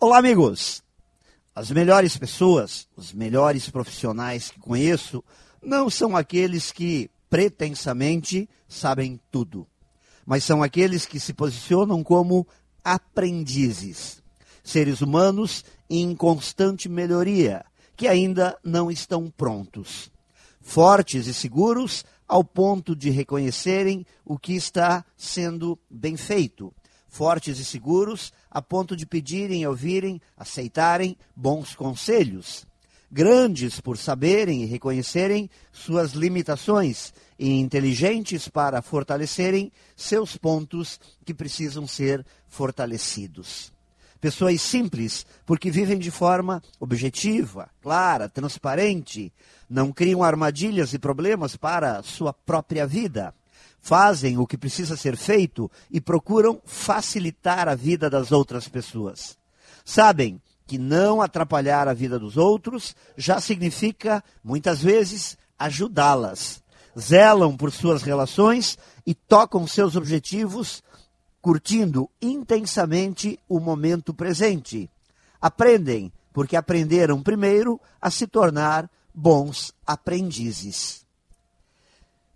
Olá, amigos! As melhores pessoas, os melhores profissionais que conheço, não são aqueles que pretensamente sabem tudo, mas são aqueles que se posicionam como aprendizes, seres humanos em constante melhoria, que ainda não estão prontos, fortes e seguros ao ponto de reconhecerem o que está sendo bem feito fortes e seguros, a ponto de pedirem, ouvirem, aceitarem bons conselhos. Grandes por saberem e reconhecerem suas limitações e inteligentes para fortalecerem seus pontos que precisam ser fortalecidos. Pessoas simples, porque vivem de forma objetiva, clara, transparente, não criam armadilhas e problemas para sua própria vida fazem o que precisa ser feito e procuram facilitar a vida das outras pessoas. Sabem que não atrapalhar a vida dos outros já significa, muitas vezes, ajudá-las. Zelam por suas relações e tocam seus objetivos, curtindo intensamente o momento presente. Aprendem porque aprenderam primeiro a se tornar bons aprendizes.